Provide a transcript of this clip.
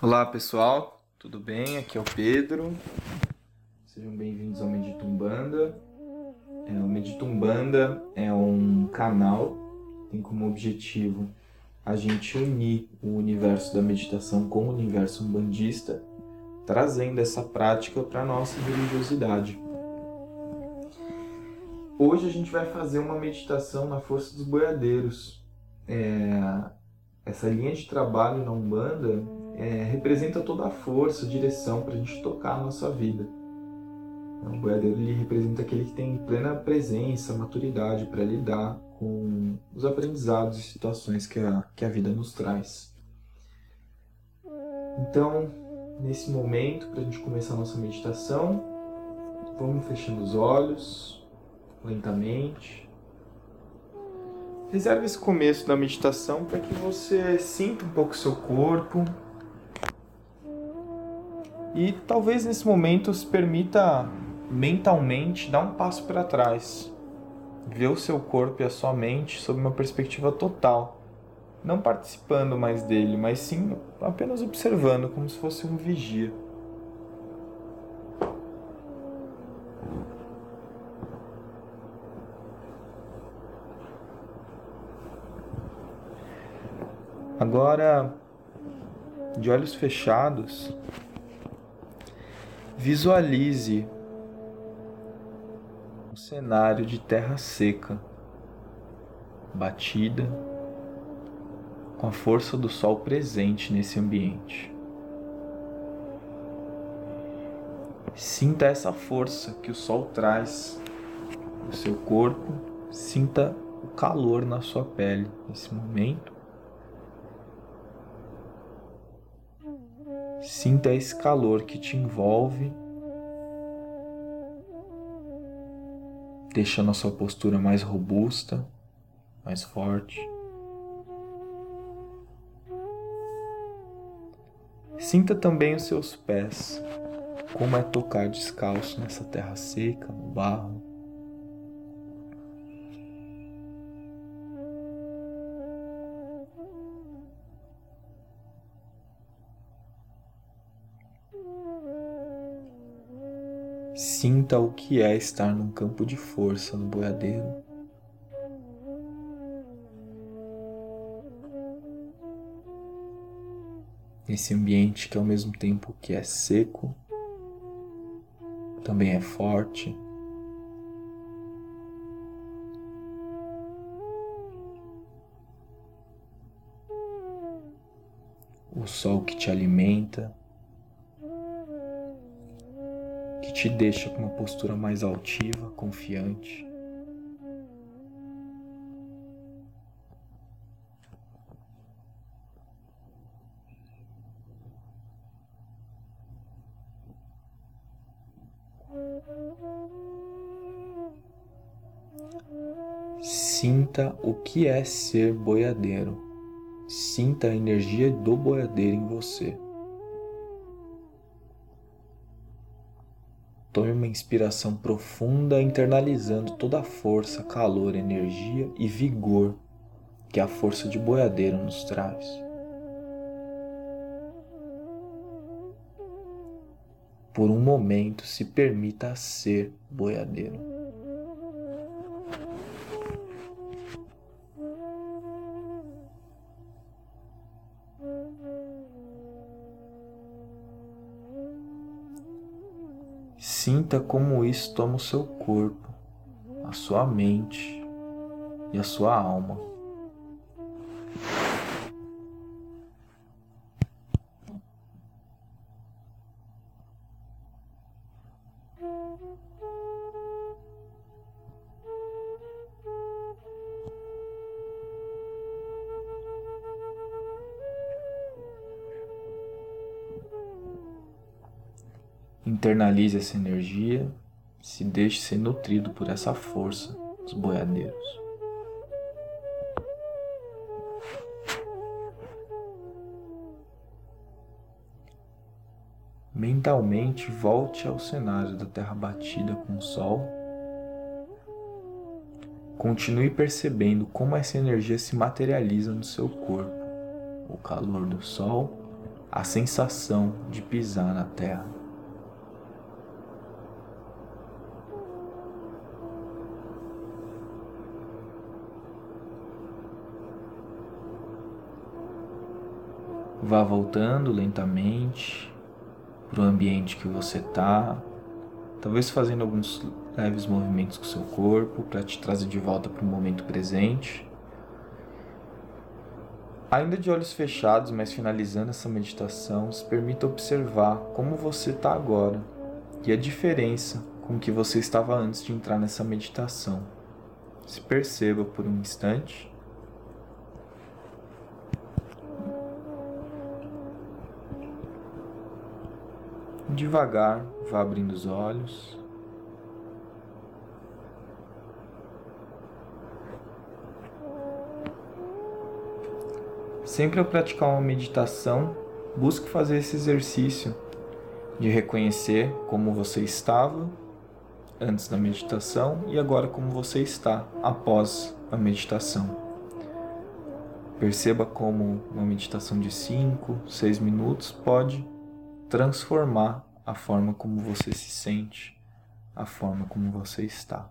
Olá pessoal, tudo bem? Aqui é o Pedro. Sejam bem-vindos ao Meditumbanda. É, o Meditumbanda é um canal que tem como objetivo a gente unir o universo da meditação com o universo umbandista, trazendo essa prática para a nossa religiosidade. Hoje a gente vai fazer uma meditação na força dos boiadeiros. É, essa linha de trabalho na Umbanda é, representa toda a força, a direção para a gente tocar a nossa vida. O boiadeiro ele representa aquele que tem plena presença, maturidade para lidar com os aprendizados e situações que a, que a vida nos traz. Então, nesse momento, para a gente começar a nossa meditação, vamos fechando os olhos lentamente. Reserve esse começo da meditação para que você sinta um pouco o seu corpo, e talvez nesse momento se permita mentalmente dar um passo para trás, ver o seu corpo e a sua mente sob uma perspectiva total, não participando mais dele, mas sim apenas observando como se fosse um vigia. Agora, de olhos fechados, Visualize um cenário de terra seca, batida, com a força do sol presente nesse ambiente. Sinta essa força que o sol traz no seu corpo, sinta o calor na sua pele nesse momento. Sinta esse calor que te envolve, deixando a sua postura mais robusta, mais forte. Sinta também os seus pés, como é tocar descalço nessa terra seca, no barro. Sinta o que é estar num campo de força no boiadeiro. Esse ambiente que ao mesmo tempo que é seco, também é forte. O sol que te alimenta. Te deixa com uma postura mais altiva, confiante. Sinta o que é ser boiadeiro. Sinta a energia do boiadeiro em você. Tome uma inspiração profunda, internalizando toda a força, calor, energia e vigor que a força de boiadeiro nos traz. Por um momento, se permita ser boiadeiro. Sinta como isso toma o seu corpo, a sua mente e a sua alma. Internalize essa energia, se deixe ser nutrido por essa força dos boiadeiros. Mentalmente volte ao cenário da terra batida com o sol. Continue percebendo como essa energia se materializa no seu corpo. O calor do sol a sensação de pisar na terra. Vá voltando lentamente para o ambiente que você está, talvez fazendo alguns leves movimentos com o seu corpo para te trazer de volta para o momento presente. Ainda de olhos fechados, mas finalizando essa meditação, se permita observar como você está agora e a diferença com que você estava antes de entrar nessa meditação. Se perceba por um instante. Devagar, vá abrindo os olhos. Sempre ao praticar uma meditação, busque fazer esse exercício de reconhecer como você estava antes da meditação e agora como você está após a meditação. Perceba como uma meditação de 5, 6 minutos pode transformar a forma como você se sente, a forma como você está.